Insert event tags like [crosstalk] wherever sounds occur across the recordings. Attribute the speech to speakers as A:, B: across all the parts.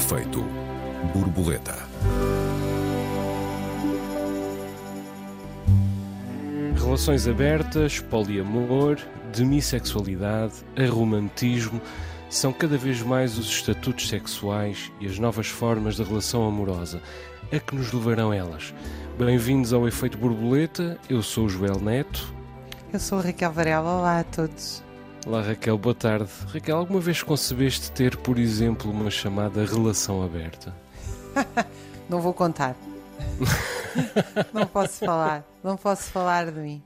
A: Efeito borboleta.
B: Relações abertas, poliamor, demissexualidade, aromantismo são cada vez mais os estatutos sexuais e as novas formas de relação amorosa. A que nos levarão elas? Bem-vindos ao Efeito Borboleta, eu sou o Joel Neto.
C: Eu sou a Raquel Varela, olá a todos.
B: Olá Raquel, boa tarde. Raquel, alguma vez concebeste ter, por exemplo, uma chamada relação aberta? [laughs]
C: não vou contar. [laughs] não posso falar, não posso falar de mim.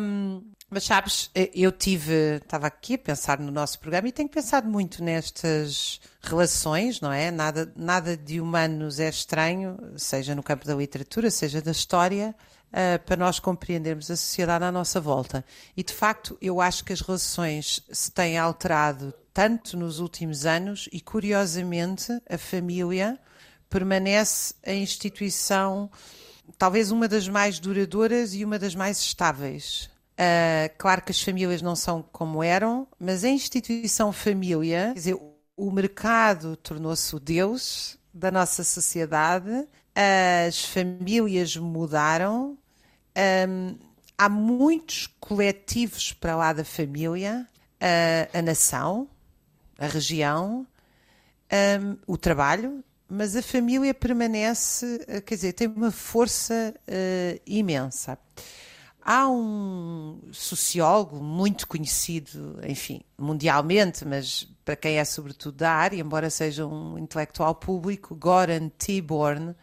C: Um, mas sabes, eu tive, estava aqui a pensar no nosso programa e tenho pensado muito nestas relações, não é? Nada, nada de humanos é estranho, seja no campo da literatura, seja da história, uh, para nós compreendermos a sociedade à nossa volta. E de facto, eu acho que as relações se têm alterado tanto nos últimos anos e, curiosamente, a família permanece a instituição, talvez uma das mais duradouras e uma das mais estáveis Uh, claro que as famílias não são como eram, mas a instituição família, quer dizer, o mercado tornou-se o Deus da nossa sociedade, as famílias mudaram, um, há muitos coletivos para lá da família, uh, a nação, a região, um, o trabalho, mas a família permanece, quer dizer, tem uma força uh, imensa. Há um sociólogo muito conhecido, enfim, mundialmente, mas para quem é sobretudo da área, embora seja um intelectual público, Goran Tiborn,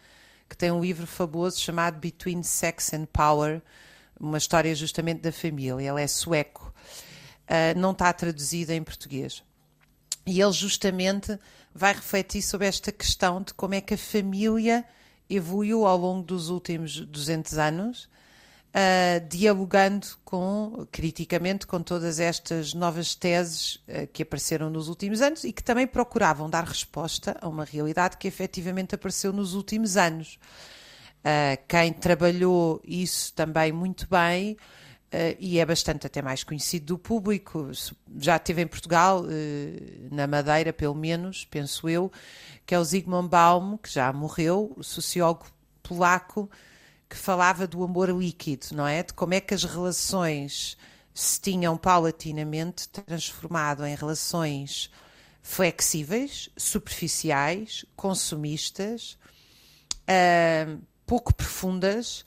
C: que tem um livro fabuloso chamado Between Sex and Power, uma história justamente da família. Ele é sueco, uh, não está traduzido em português. E ele justamente vai refletir sobre esta questão de como é que a família evoluiu ao longo dos últimos 200 anos uh, dialogando com, criticamente com todas estas novas teses uh, que apareceram nos últimos anos e que também procuravam dar resposta a uma realidade que efetivamente apareceu nos últimos anos. Uh, quem trabalhou isso também muito bem Uh, e é bastante até mais conhecido do público. Já esteve em Portugal, uh, na Madeira, pelo menos, penso eu, que é o Zygmunt Baum, que já morreu, sociólogo polaco, que falava do amor líquido, não é? De como é que as relações se tinham paulatinamente transformado em relações flexíveis, superficiais, consumistas, uh, pouco profundas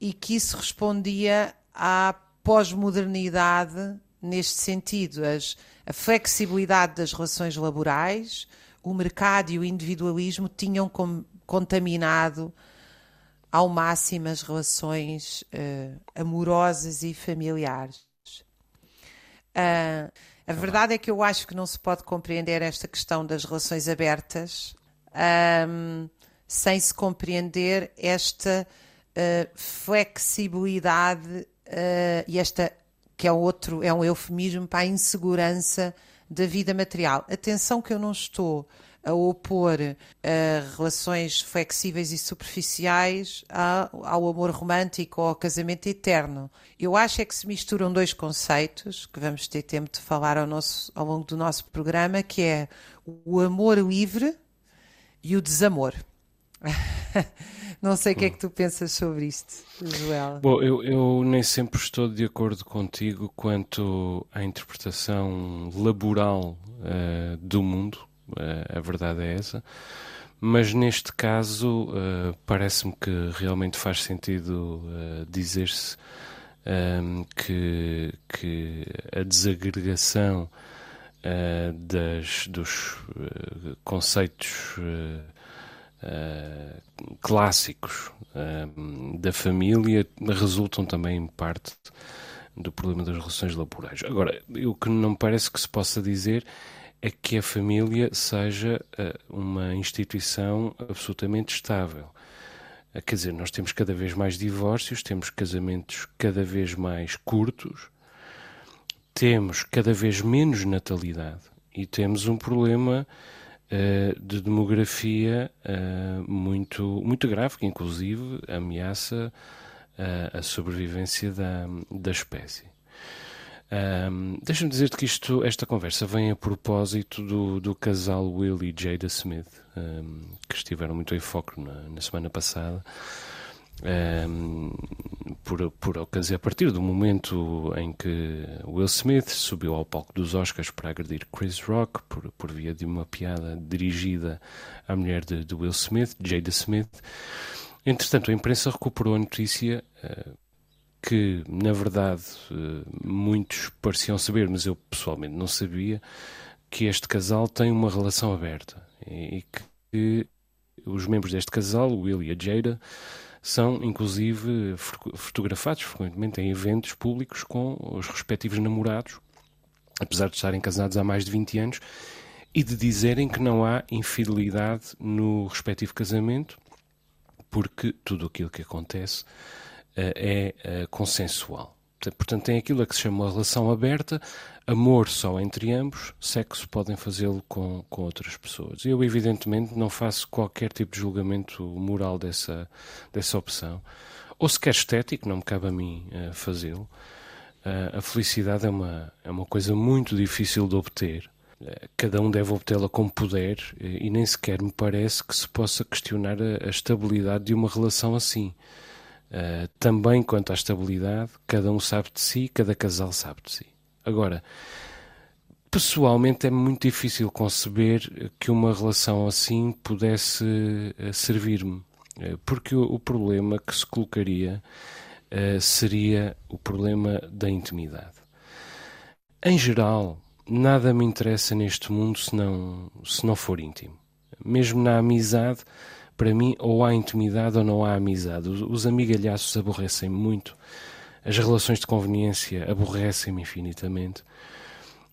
C: e que isso respondia à pós-modernidade neste sentido. As, a flexibilidade das relações laborais, o mercado e o individualismo tinham com, contaminado ao máximo as relações uh, amorosas e familiares. Uh, a verdade é que eu acho que não se pode compreender esta questão das relações abertas um, sem se compreender esta uh, flexibilidade uh, e esta que é outro é um eufemismo para a insegurança da vida material. Atenção que eu não estou a opor uh, relações flexíveis e superficiais ao, ao amor romântico ou ao casamento eterno. Eu acho é que se misturam dois conceitos que vamos ter tempo de falar ao, nosso, ao longo do nosso programa, que é o amor livre e o desamor. [laughs] Não sei o que é que tu pensas sobre isto, Joel.
B: Bom, eu, eu, nem sempre estou de acordo contigo quanto à interpretação laboral uh, do mundo a verdade é essa. Mas neste caso, uh, parece-me que realmente faz sentido uh, dizer-se ehm, que, que a desagregação das, dos conceitos clássicos ehm, da família resultam também em parte do problema das relações laborais. Agora, o que não parece que se possa dizer é que a família seja uh, uma instituição absolutamente estável. Uh, quer dizer, nós temos cada vez mais divórcios, temos casamentos cada vez mais curtos, temos cada vez menos natalidade e temos um problema uh, de demografia muito, muito grave, que inclusive ameaça a sobrevivência da, da espécie. Um, Deixa-me dizer-te que isto, esta conversa vem a propósito do, do casal Will e Jada Smith, um, que estiveram muito em foco na, na semana passada. Um, por, por ocasião, a partir do momento em que Will Smith subiu ao palco dos Oscars para agredir Chris Rock por, por via de uma piada dirigida à mulher de, de Will Smith, Jada Smith. Entretanto, a imprensa recuperou a notícia uh, que, na verdade, uh, muitos pareciam saber, mas eu pessoalmente não sabia, que este casal tem uma relação aberta e, que os membros deste casal, o Will e a Jada, são inclusive fotografados frequentemente em eventos públicos com os respectivos namorados, apesar de estarem casados há mais de 20 anos, e de dizerem que não há infidelidade no respectivo casamento, porque tudo aquilo que acontece é uh, consensual. Portanto, tem aquilo a que se chama uma relação aberta, amor só entre ambos, sexo podem fazê-lo com, com outras pessoas. Eu, evidentemente, não faço qualquer tipo de julgamento moral dessa, dessa opção, ou sequer estético, não me cabe a mim uh, fazê-lo. Uh, a felicidade é uma, é uma coisa muito difícil de obter. Uh, cada um deve obtê-la como puder e nem sequer me parece que se possa questionar a, a estabilidade de uma relação assim. Uh, também quanto à estabilidade, cada um sabe de si, cada casal sabe de si. Agora, pessoalmente é muito difícil conceber que uma relação assim pudesse uh, servir-me, uh, porque o, o, problema que se colocaria seria o problema da intimidade. Em geral, nada me interessa neste mundo se não, se não for íntimo. Mesmo na amizade, para mim, ou há intimidade ou não há amizade. Os, os amigalhaços aborrecem muito. As relações de conveniência aborrecem-me infinitamente.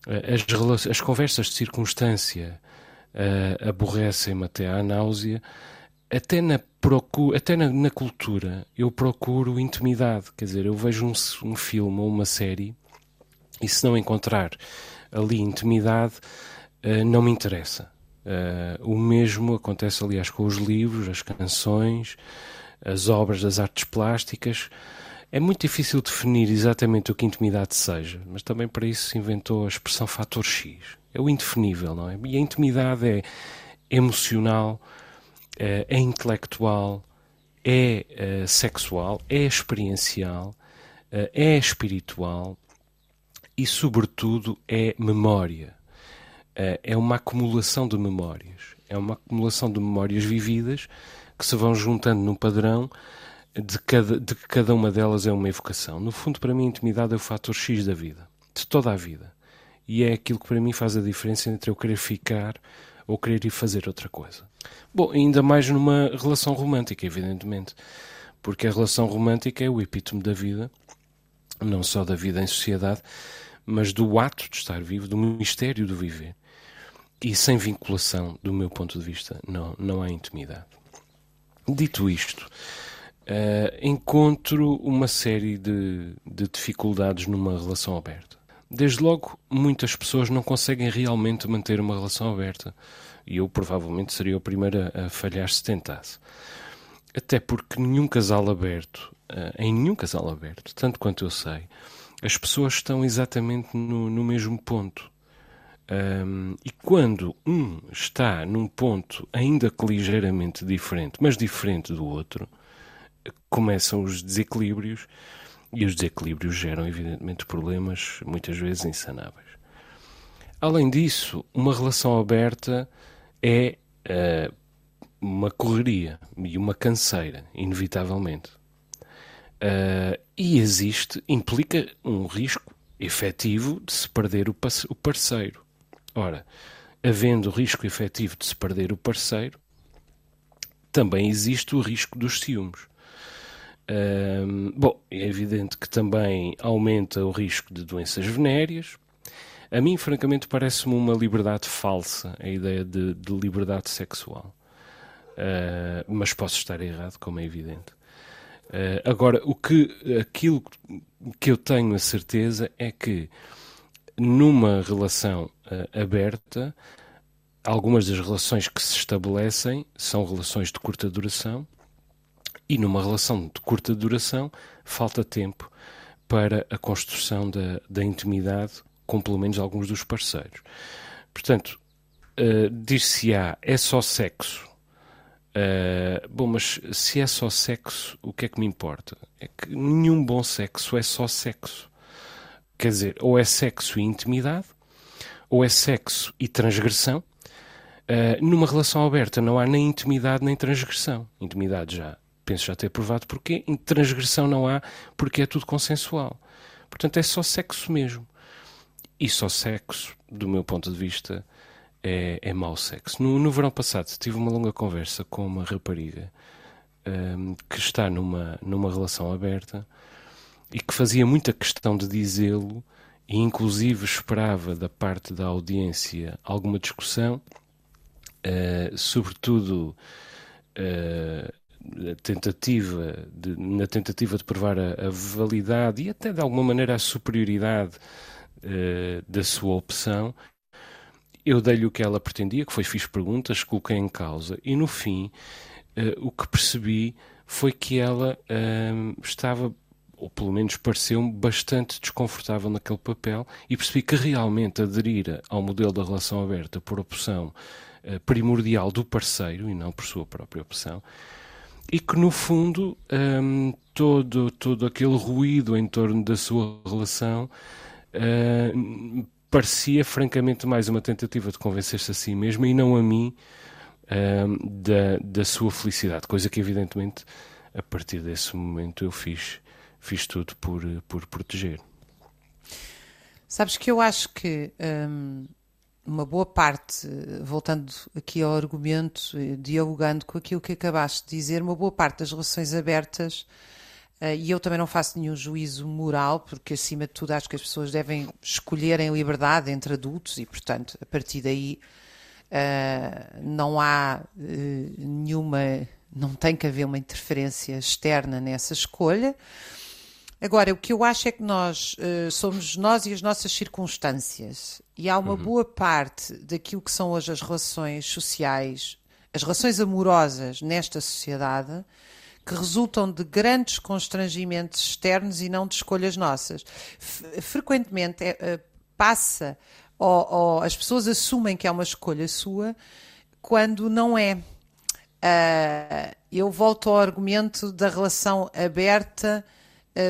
B: Eh, as, as, conversas de circunstância uh, aborrecem-me até à náusea. Até na, procura, até na, na, cultura eu procuro intimidade. Quer dizer, eu vejo um, um filme ou uma série e se não encontrar ali intimidade, uh, não me interessa. Uh, o mesmo acontece, aliás, com os livros, as canções, as obras das artes plásticas. É muito difícil definir exatamente o que intimidade seja, mas também para isso se inventou a expressão fator X. É o indefinível, não é? E a intimidade é emocional, é, é intelectual, é, é sexual, é experiencial, é, espiritual e, sobretudo, é memória eh, é uma acumulação de memórias. É uma acumulação de memórias vividas que se vão juntando num padrão de, cada, de que cada uma delas é uma evocação. No fundo, para mim, a intimidade é o fator X da vida, de toda a vida. E é aquilo que para mim faz a diferença entre eu querer ficar ou querer ir fazer outra coisa. Bom, ainda mais numa relação romântica, evidentemente, porque a relação romântica é o epítome da vida, não só da vida em sociedade, mas do ato de estar vivo, do mistério do viver e sem vinculação, do meu ponto de vista, não, não há intimidade. Dito isto, uh, encontro uma série de, de dificuldades numa relação aberta. Desde logo, muitas pessoas não conseguem realmente manter uma relação aberta. E eu provavelmente seria o primeiro a, a falhar se tentasse. Até porque nenhum casal aberto, uh, em nenhum casal aberto, tanto quanto eu sei, as pessoas estão exatamente no, no mesmo ponto. Um, e quando um está num ponto ainda que ligeiramente diferente, mas diferente do outro, começam os desequilíbrios e os desequilíbrios geram, evidentemente, problemas muitas vezes insanáveis. Além disso, uma relação aberta é uh, uma correria e uma canseira, inevitavelmente. Uh, e existe, implica um risco efetivo de se perder o parceiro. Ora, havendo risco efetivo de se perder o parceiro, também existe o risco dos ciúmes. bom, é evidente que também aumenta o risco de doenças venéreas. A mim, francamente, parece-me uma liberdade falsa a ideia de, de liberdade sexual. Uh, mas posso estar errado, como é evidente. Uh, agora, o que, aquilo que eu tenho a certeza é que numa relação uh, aberta, algumas das relações que se estabelecem são relações de curta duração e numa relação de curta duração falta tempo para a construção da, da intimidade com pelo menos alguns dos parceiros. Portanto, uh, dir-se-á é só sexo. Uh, bom, mas se é só sexo, o que é que me importa? É que nenhum bom sexo é só sexo. Quer dizer, ou é sexo e intimidade, ou é sexo e transgressão. Uh, numa relação aberta não há nem intimidade nem transgressão. Intimidade já, penso já ter provado porquê. Transgressão não há porque é tudo consensual. Portanto, é só sexo mesmo. E só sexo, do meu ponto de vista, é, é mau sexo. No, no verão passado tive uma longa conversa com uma rapariga um, que está numa, numa relação aberta e que fazia muita questão de dizê-lo e inclusive esperava da parte da audiência alguma discussão, uh, sobretudo uh, tentativa de, na tentativa de provar a, a, validade e até de alguma maneira a superioridade uh, da sua opção. Eu dei-lhe o que ela pretendia, que foi fiz perguntas, coloquei em causa e no fim o que percebi foi que ela estava ou pelo menos pareceu-me bastante desconfortável naquele papel e percebi que realmente aderir ao modelo da relação aberta por opção uh, primordial do parceiro e não por sua própria opção e que no fundo um, ehm, todo, todo aquele ruído em torno da sua relação uh, parecia francamente mais uma tentativa de convencer-se a si mesma e não a mim ehm, da, da sua felicidade, coisa que evidentemente a partir desse momento eu fiz fiz tudo por, por proteger.
C: Sabes que eu acho que hum, uma boa parte, voltando aqui ao argumento, dialogando com aquilo que acabaste de dizer, uma boa parte das relações abertas, uh, e eu também não faço nenhum juízo moral, porque acima de tudo acho que as pessoas devem escolher em liberdade entre adultos e, portanto, a partir daí uh, não há uh, nenhuma, não tem que haver uma interferência externa nessa escolha. Agora, o que eu acho é que nós uh, somos nós e as nossas circunstâncias, e há uma uhum. boa parte daquilo que são hoje as relações sociais, as relações amorosas nesta sociedade, que resultam de grandes constrangimentos externos e não de escolhas nossas. Frequentemente é, passa, ou, ou, as pessoas assumem que é uma escolha sua, quando não é. Uh, eu volto ao argumento da relação aberta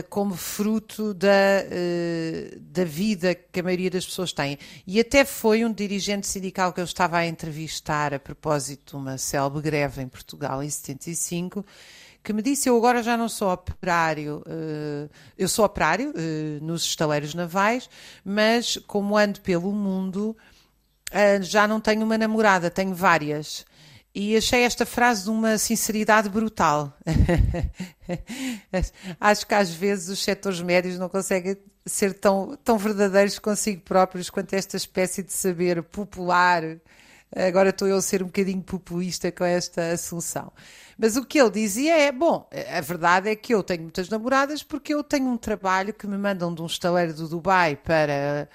C: como fruto da, uh, da vida que a maioria das pessoas tem. E até foi um dirigente sindical que eu estava a entrevistar a propósito de uma célebre greve em Portugal em 75 que me disse: Eu agora já não sou operário, uh, eu sou operário nos estaleiros navais, mas como ando pelo mundo, já não tenho uma namorada, tenho várias. E achei esta frase de uma sinceridade brutal. [laughs] Acho que às vezes os setores médios não conseguem ser tão, tão verdadeiros consigo próprios quanto esta espécie de saber popular. Agora estou eu a ser um bocadinho populista com esta assunção. Mas o que ele dizia é: bom, a verdade é que eu tenho muitas namoradas porque eu tenho um trabalho que me mandam de um estaleiro do Dubai para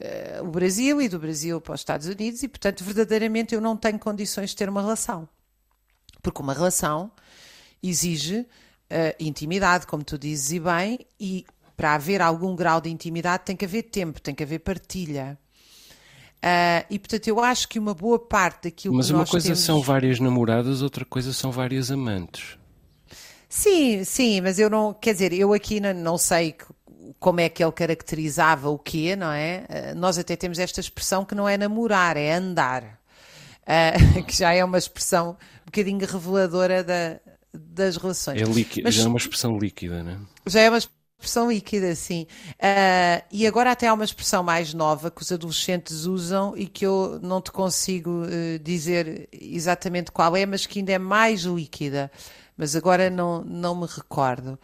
C: uh, o Brasil e do Brasil para os Estados Unidos e, portanto, verdadeiramente eu não tenho condições de ter uma relação. Porque uma relação exige uh, intimidade, como tu dizes e bem, e para haver algum grau de intimidade tem que haver tempo, tem que haver partilha. Uh, e portanto eu acho que uma boa parte daquilo
B: Mas
C: que
B: uma
C: nós
B: coisa
C: temos...
B: são várias namoradas, outra coisa são várias amantes.
C: Sim, sim, mas eu não, quer dizer, eu aqui não, não sei como é que ele caracterizava o quê, não é? Uh, nós até temos esta expressão que não é namorar, é andar. Uh, [laughs] que já é uma expressão um bocadinho reveladora da, das relações.
B: É líquido, Mas, já é uma expressão líquida, não é?
C: Já é uma expressão líquida, sim. Uh, e agora até há uma expressão mais nova que os adolescentes usam e que eu não te consigo uh, dizer exatamente qual é, mas que ainda é mais líquida. Mas agora não, não me recordo.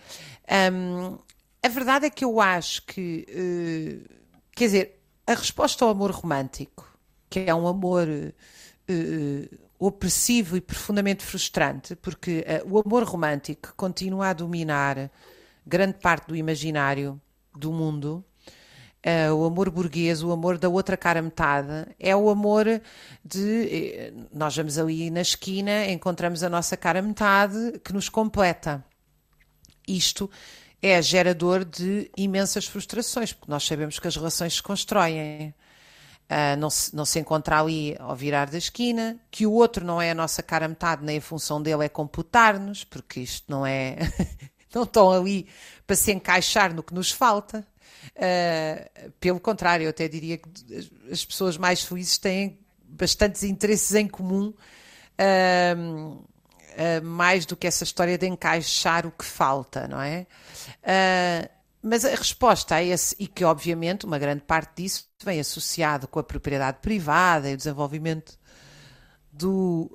C: Um, a verdade é que eu acho que, uh, quer dizer, a resposta ao amor romântico, que é um amor uh, opressivo e profundamente frustrante, porque uh, o amor romântico continua a dominar grande parte do imaginário do mundo. Uh, o amor burguês, o amor da outra cara metade, é o amor de. Nós vamos ali na esquina, encontramos a nossa cara metade que nos completa. Isto é gerador de imensas frustrações, porque nós sabemos que as relações se constroem. Uh, não, se, não se encontra ali ao virar da esquina, que o outro não é a nossa cara metade, nem a função dele é computar-nos, porque isto não é. [laughs] não estão ali para se encaixar no que nos falta. Uh, pelo contrário, eu até diria que as pessoas mais felizes têm bastantes interesses em comum, uh, uh, mais do que essa história de encaixar o que falta, não é? mas a resposta a esse, e que obviamente uma grande parte disso vem associado com a propriedade privada e o desenvolvimento do,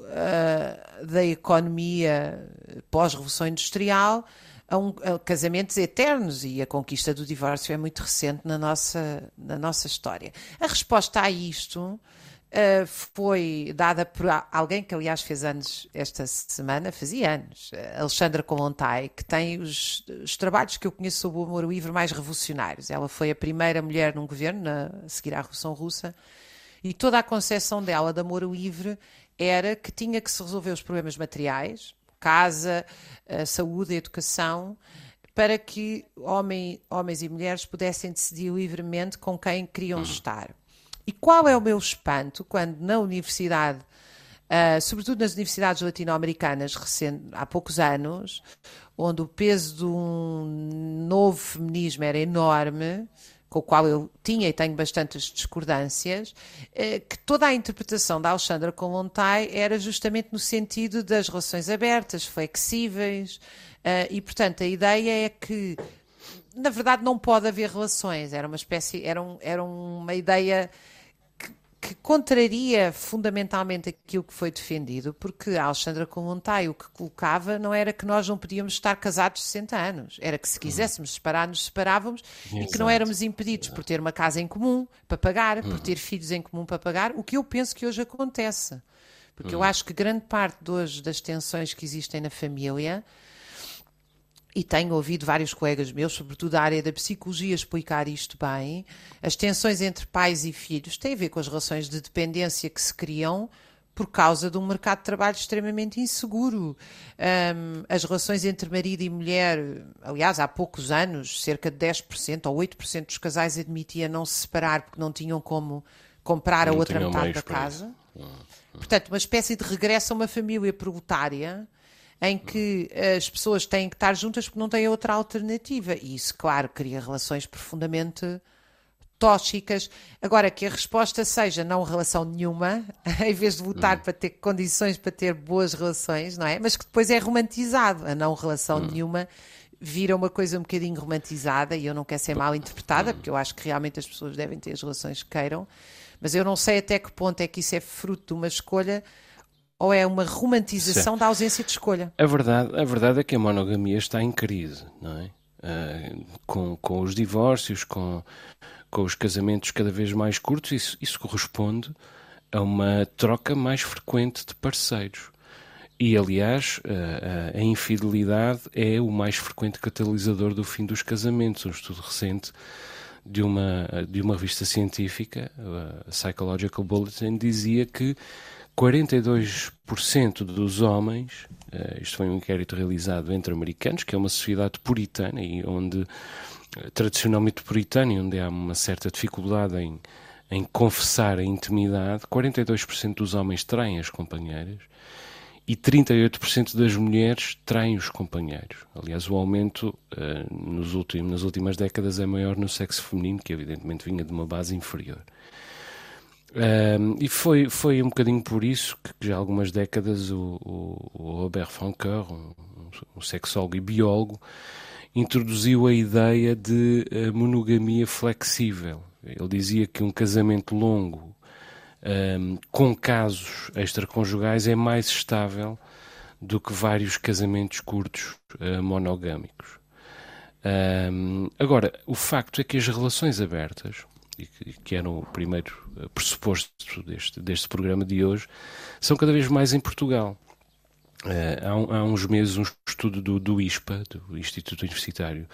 C: da economia pós-revolução industrial, a, um, a casamentos eternos e a conquista do divórcio é muito recente na nossa, na nossa história. A resposta a isto Uh, foi dada por alguém que, aliás, fez anos esta semana, fazia anos, Alexandra Kolontai, que tem os, os, trabalhos que eu conheço sobre o amor livre mais revolucionários. Ela foi a primeira mulher num governo, na, a seguir à Revolução Russa, e toda a concepção dela de amor livre era que tinha que se resolver os problemas materiais, casa, a saúde, educação, para que homem, homens e mulheres pudessem decidir livremente com quem queriam uhum. estar. E qual é o meu espanto quando na universidade, uh, sobretudo nas universidades latino-americanas há poucos anos, onde o peso de um novo feminismo era enorme, com o qual eu tinha e tenho bastantes discordâncias, eh, que toda a interpretação da Alexandra Kolontai era justamente no sentido das relações abertas, flexíveis, eh, e portanto a ideia é que na verdade não pode haver relações, era uma espécie, era, um, era uma ideia que contraria fundamentalmente aquilo que foi defendido, porque a Alexandra Comontai o que colocava não era que nós não podíamos estar casados 60 anos, era que se quiséssemos separar, nos separávamos Exato. e que não éramos impedidos por ter uma casa em comum para pagar, por ter filhos em comum para pagar, o que eu penso que hoje acontece. Porque eu acho que grande parte de hoje das tensões que existem na família e tenho ouvido vários colegas meus, sobretudo da área da psicologia, explicar isto bem. As tensões entre pais e filhos têm a ver com as relações de dependência que se criam por causa de um mercado de trabalho extremamente inseguro. Um, as relações entre marido e mulher, aliás, há poucos anos, cerca de 10% ou 8% dos casais admitia não se separar porque não tinham como comprar não a outra metade da casa. Portanto, uma espécie de regresso a uma família proletária em que as pessoas têm que estar juntas porque não têm outra alternativa. E isso, claro, cria relações profundamente tóxicas. Agora, que a resposta seja não relação nenhuma, [laughs] em vez de lutar hum. para ter condições para ter boas relações, não é? Mas que depois é romantizado. A não relação hum. nenhuma vira uma coisa um bocadinho romantizada e eu não quero ser mal interpretada, hum. porque eu acho que realmente as pessoas devem ter as relações que queiram, mas eu não sei até que ponto é que isso é fruto de uma escolha ou é uma romantização Sim. da ausência de escolha?
B: A verdade, a verdade é que a monogamia está em crise, não é? Uh, com, com os divórcios, com, com os casamentos cada vez mais curtos, isso, isso corresponde a uma troca mais frequente de parceiros. E, aliás, a, a, infidelidade é o mais frequente catalisador do fim dos casamentos. Um estudo recente de uma, de uma revista científica, a Psychological Bulletin, dizia que 42% dos homens, uh, isto foi um inquérito realizado entre americanos, que é uma sociedade puritana e onde uh, tradicionalmente puritana e onde há uma certa dificuldade em, em confessar a intimidade, 42% dos homens traem as companheiras e 38% das mulheres traem os companheiros. Aliás, o aumento uh, nos últimos, nas últimas décadas é maior no sexo feminino, que evidentemente vinha de uma base inferior. Um, e foi, foi um bocadinho por isso que já há algumas décadas o, o, o Robert Francoeur, um, um sexólogo e biólogo, introduziu a ideia de uh, monogamia flexível. Ele dizia que um casamento longo um, com casos extraconjugais é mais estável do que vários casamentos curtos uh, monogâmicos. Um, agora, o facto é que as relações abertas, que, que era o primeiro eh, pressuposto deste, deste programa de hoje, são cada vez mais em Portugal. Uh, há, há, uns meses um estudo do, do ISPA, do Instituto Universitário,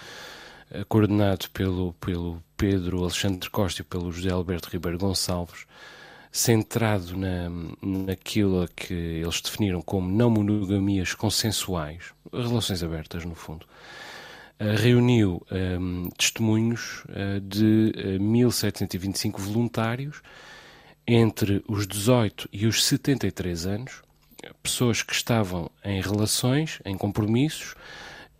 B: uh, coordenado pelo, pelo Pedro Alexandre Costa e pelo José Alberto Ribeiro Gonçalves, centrado na, naquilo que eles definiram como não monogamias consensuais, relações abertas, no fundo, reuniu um, testemunhos uh, de 1.725 voluntários entre os 18 e os 73 anos, pessoas que estavam em relações, em compromissos,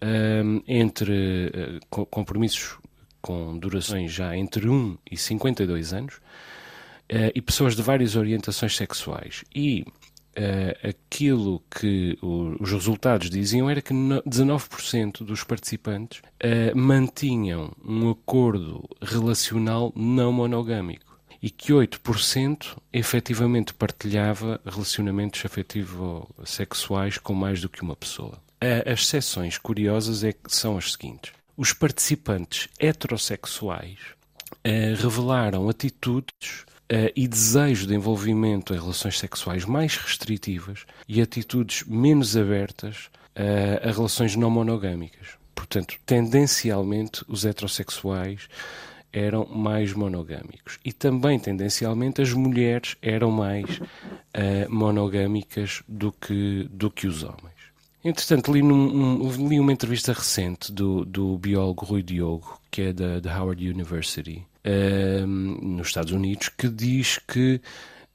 B: um, entre uh, compromissos com durações já entre 1 e 52 anos, uh, e pessoas de várias orientações sexuais. E uh, aquilo que o, os resultados diziam era que 19% dos participantes uh, mantinham um acordo relacional não monogâmico e que 8% efetivamente partilhava relacionamentos afetivo-sexuais com mais do que uma pessoa. As exceções curiosas é são as seguintes. Os participantes heterossexuais uh, revelaram atitudes uh, e desejo de envolvimento em relações sexuais mais restritivas e atitudes menos abertas uh, a relações não monogâmicas. Portanto, tendencialmente, os heterossexuais eram mais monogâmicos. E também, tendencialmente, as mulheres eram mais uh, monogâmicas do que, do que os homens. Entretanto, li, num, um, li uma entrevista recente do, do biólogo Rui Diogo, que é da, da Howard University, nos Estados Unidos, que diz que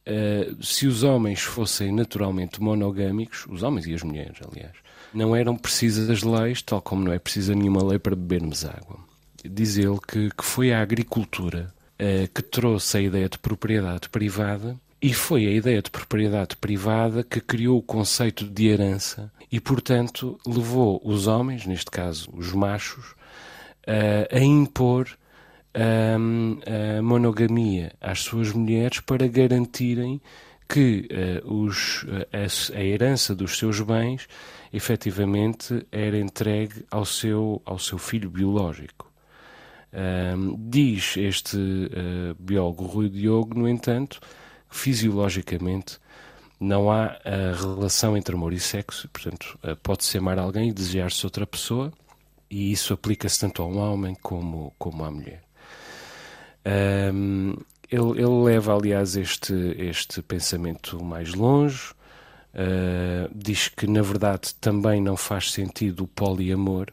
B: uh, se os homens fossem naturalmente monogâmicos, os homens e as mulheres, aliás, não eram precisas leis, tal como não é precisa nenhuma lei para bebermos água. Diz ele que, que foi a agricultura uh, que trouxe a ideia de propriedade privada e foi a ideia de propriedade privada que criou o conceito de herança e, portanto, levou os homens, neste caso os machos, a impor a, a monogamia às suas mulheres para garantirem que uh, os, a, a, herança dos seus bens efetivamente era entregue ao seu, ao seu filho biológico. Um, diz este uh, biólogo Rui Diogo, no entanto, fisiologicamente não há a relação entre amor e sexo, portanto, uh, pode-se amar alguém e desejar-se outra pessoa, e isso aplica-se tanto ao homem como, como à mulher. Um, ele, ele, leva, aliás, este, este pensamento mais longe, uh, diz que, na verdade, também não faz sentido o poliamor,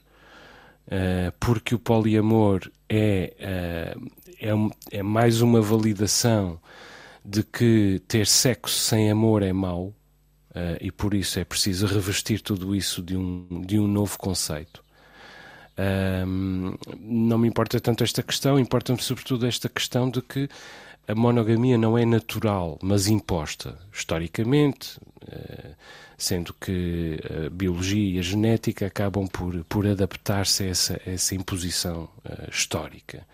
B: uh, porque o poliamor é, uh, é, é, mais uma validação de que ter sexo sem amor é mau, e por isso é preciso revestir tudo isso de um, de um novo conceito. Um, não me importa tanto esta questão, importa-me sobretudo esta questão de que a monogamia não é natural, mas imposta historicamente, uh, sendo que a biologia e a genética acabam por, por adaptar-se a essa, a essa imposição uh, histórica.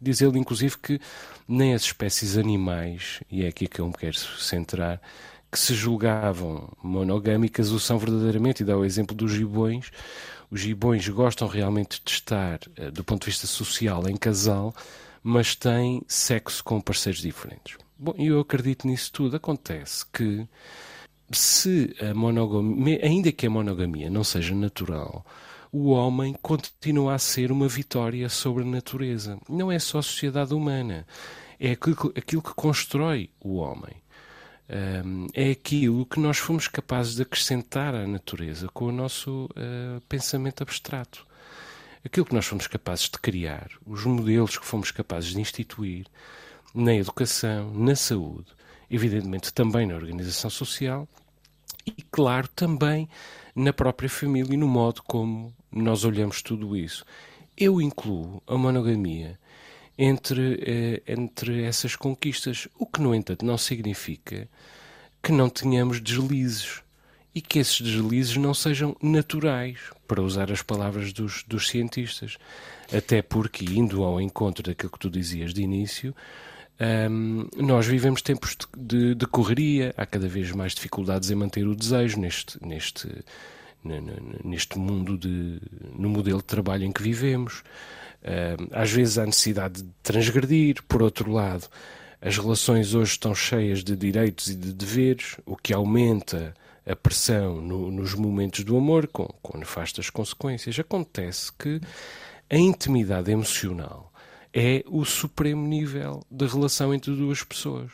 B: Diz ele, inclusive, que nem as espécies animais, e é aqui que eu me quero centrar, que se julgavam monogâmicas o são verdadeiramente, e dá o exemplo dos gibões, os gibões gostam realmente de estar, eh, do ponto de vista social, em casal, mas têm sexo com parceiros diferentes. Bom, eu acredito nisso tudo. Acontece que se a monogamia, ainda que a monogamia não seja natural, o homem continua a ser uma vitória sobre a natureza. Não é só a sociedade humana, é aquilo, que constrói o homem é aquilo que nós fomos capazes de acrescentar à natureza com o nosso uh, pensamento abstrato. Aquilo que nós fomos capazes de criar, os modelos que fomos capazes de instituir na educação, na saúde, evidentemente também na organização social e, claro, também na própria família e no modo como nós olhamos tudo isso. Eu incluo a monogamia entre, eh, entre essas conquistas, o que, no entanto, não significa que não tenhamos deslizes e que esses deslizes não sejam naturais, para usar as palavras dos, dos cientistas. Até porque, indo ao encontro daquilo que tu dizias de início, um, nós vivemos tempos de, de, correria, há cada vez mais dificuldades em manter o desejo neste, neste, neste mundo, de, no modelo de trabalho em que vivemos. Uh, às vezes há necessidade de transgredir, por outro lado, as relações hoje estão cheias de direitos e de deveres, o que aumenta a pressão no, nos momentos do amor, com, com nefastas consequências. Acontece que a intimidade emocional é o supremo nível de relação entre duas pessoas.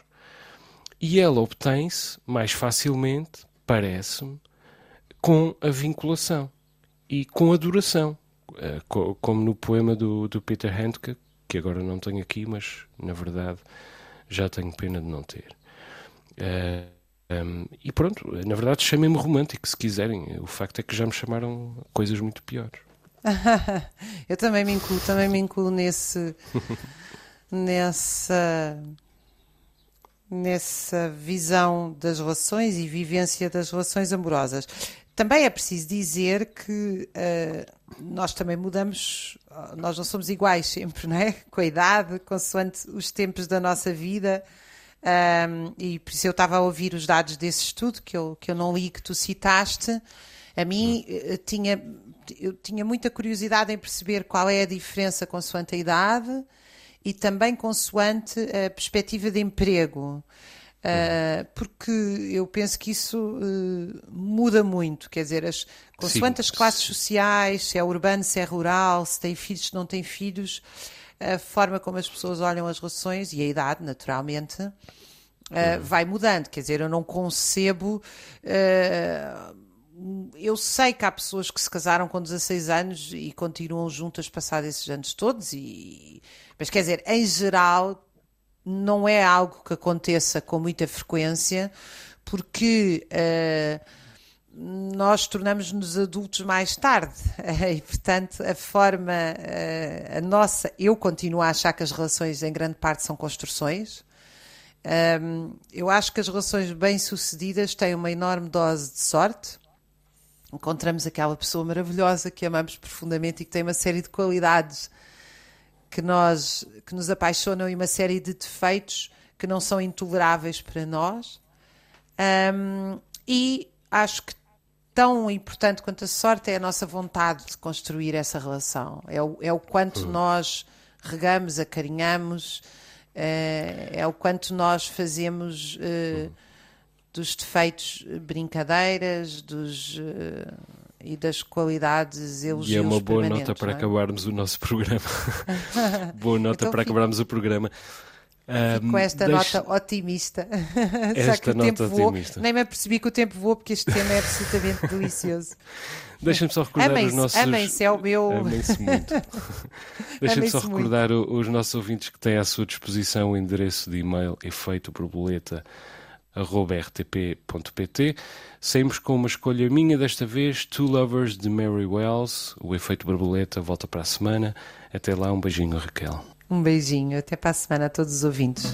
B: E ela obtém-se mais facilmente, parece-me, com a vinculação e com a duração uh, como no poema do, do Peter Handke, que agora não tenho aqui, mas na verdade já tenho pena de não ter. Um, e pronto, na verdade chamem-me romântico se quiserem. O facto é que já me chamaram coisas muito piores. [laughs]
C: eu também me incluo, também me incluo nesse [laughs] nessa nessa visão das relações e vivência das relações amorosas. Também é preciso dizer que uh, nós também mudamos, nós não somos iguais sempre, não é? Com a idade, consoante os tempos da nossa vida. Um, e por isso eu estava a ouvir os dados desse estudo que eu, que eu não li, que tu citaste. A mim hum. tinha, eu tinha muita curiosidade em perceber qual é a diferença consoante a idade e também consoante a perspectiva de emprego. Uh, porque eu penso que isso uh, muda muito, quer dizer, as, consoante Sim. as classes sociais, se é urbano, se é rural, se tem filhos, se não tem filhos, a forma como as pessoas olham as relações e a idade, naturalmente, uh, uhum. vai mudando. Quer dizer, eu não concebo. Eu sei que há pessoas que se casaram com 16 anos e continuam juntas passados esses anos todos, e, mas quer dizer, em geral, não é algo que aconteça com muita frequência, porque uh, nós tornamos-nos adultos mais tarde [laughs] e, portanto, a forma, uh, a nossa, eu continuo a achar que as relações em grande parte são construções. Um, ehm, eu acho que as relações bem-sucedidas têm uma enorme dose de sorte. Encontramos aquela pessoa maravilhosa que amamos profundamente e que tem uma série de qualidades que, nós, que nos apaixonam e uma série de defeitos que não são intoleráveis para nós. Um, e acho que tão importante quanto a sorte é a nossa vontade de construir essa relação. É o, é o quanto uhum. nós regamos, acarinhamos, é, é o quanto nós fazemos uh, dos defeitos brincadeiras, dos. Uh, e das qualidades elogios
B: E é uma boa nota para é? acabarmos o nosso [laughs] programa. [laughs] boa nota então, para fico, acabarmos o programa.
C: Um, com esta nota otimista. [laughs]
B: Esta nota otimista.
C: Nem me apercebi que o tempo voou porque este tema é absolutamente delicioso.
B: Deixa-me só recordar os nossos.
C: Amem-se, é o meu.
B: Amem-se muito. Deixa-me só recordar muito. os nossos ouvintes que têm à sua disposição o endereço de e-mail efeito borboleta rtp.pt. Saímos com uma escolha minha desta vez, Two Lovers de Mary Wells. O efeito borboleta volta para a semana. Até lá, um beijinho, Raquel.
C: Um beijinho, até para a semana a todos os ouvintes.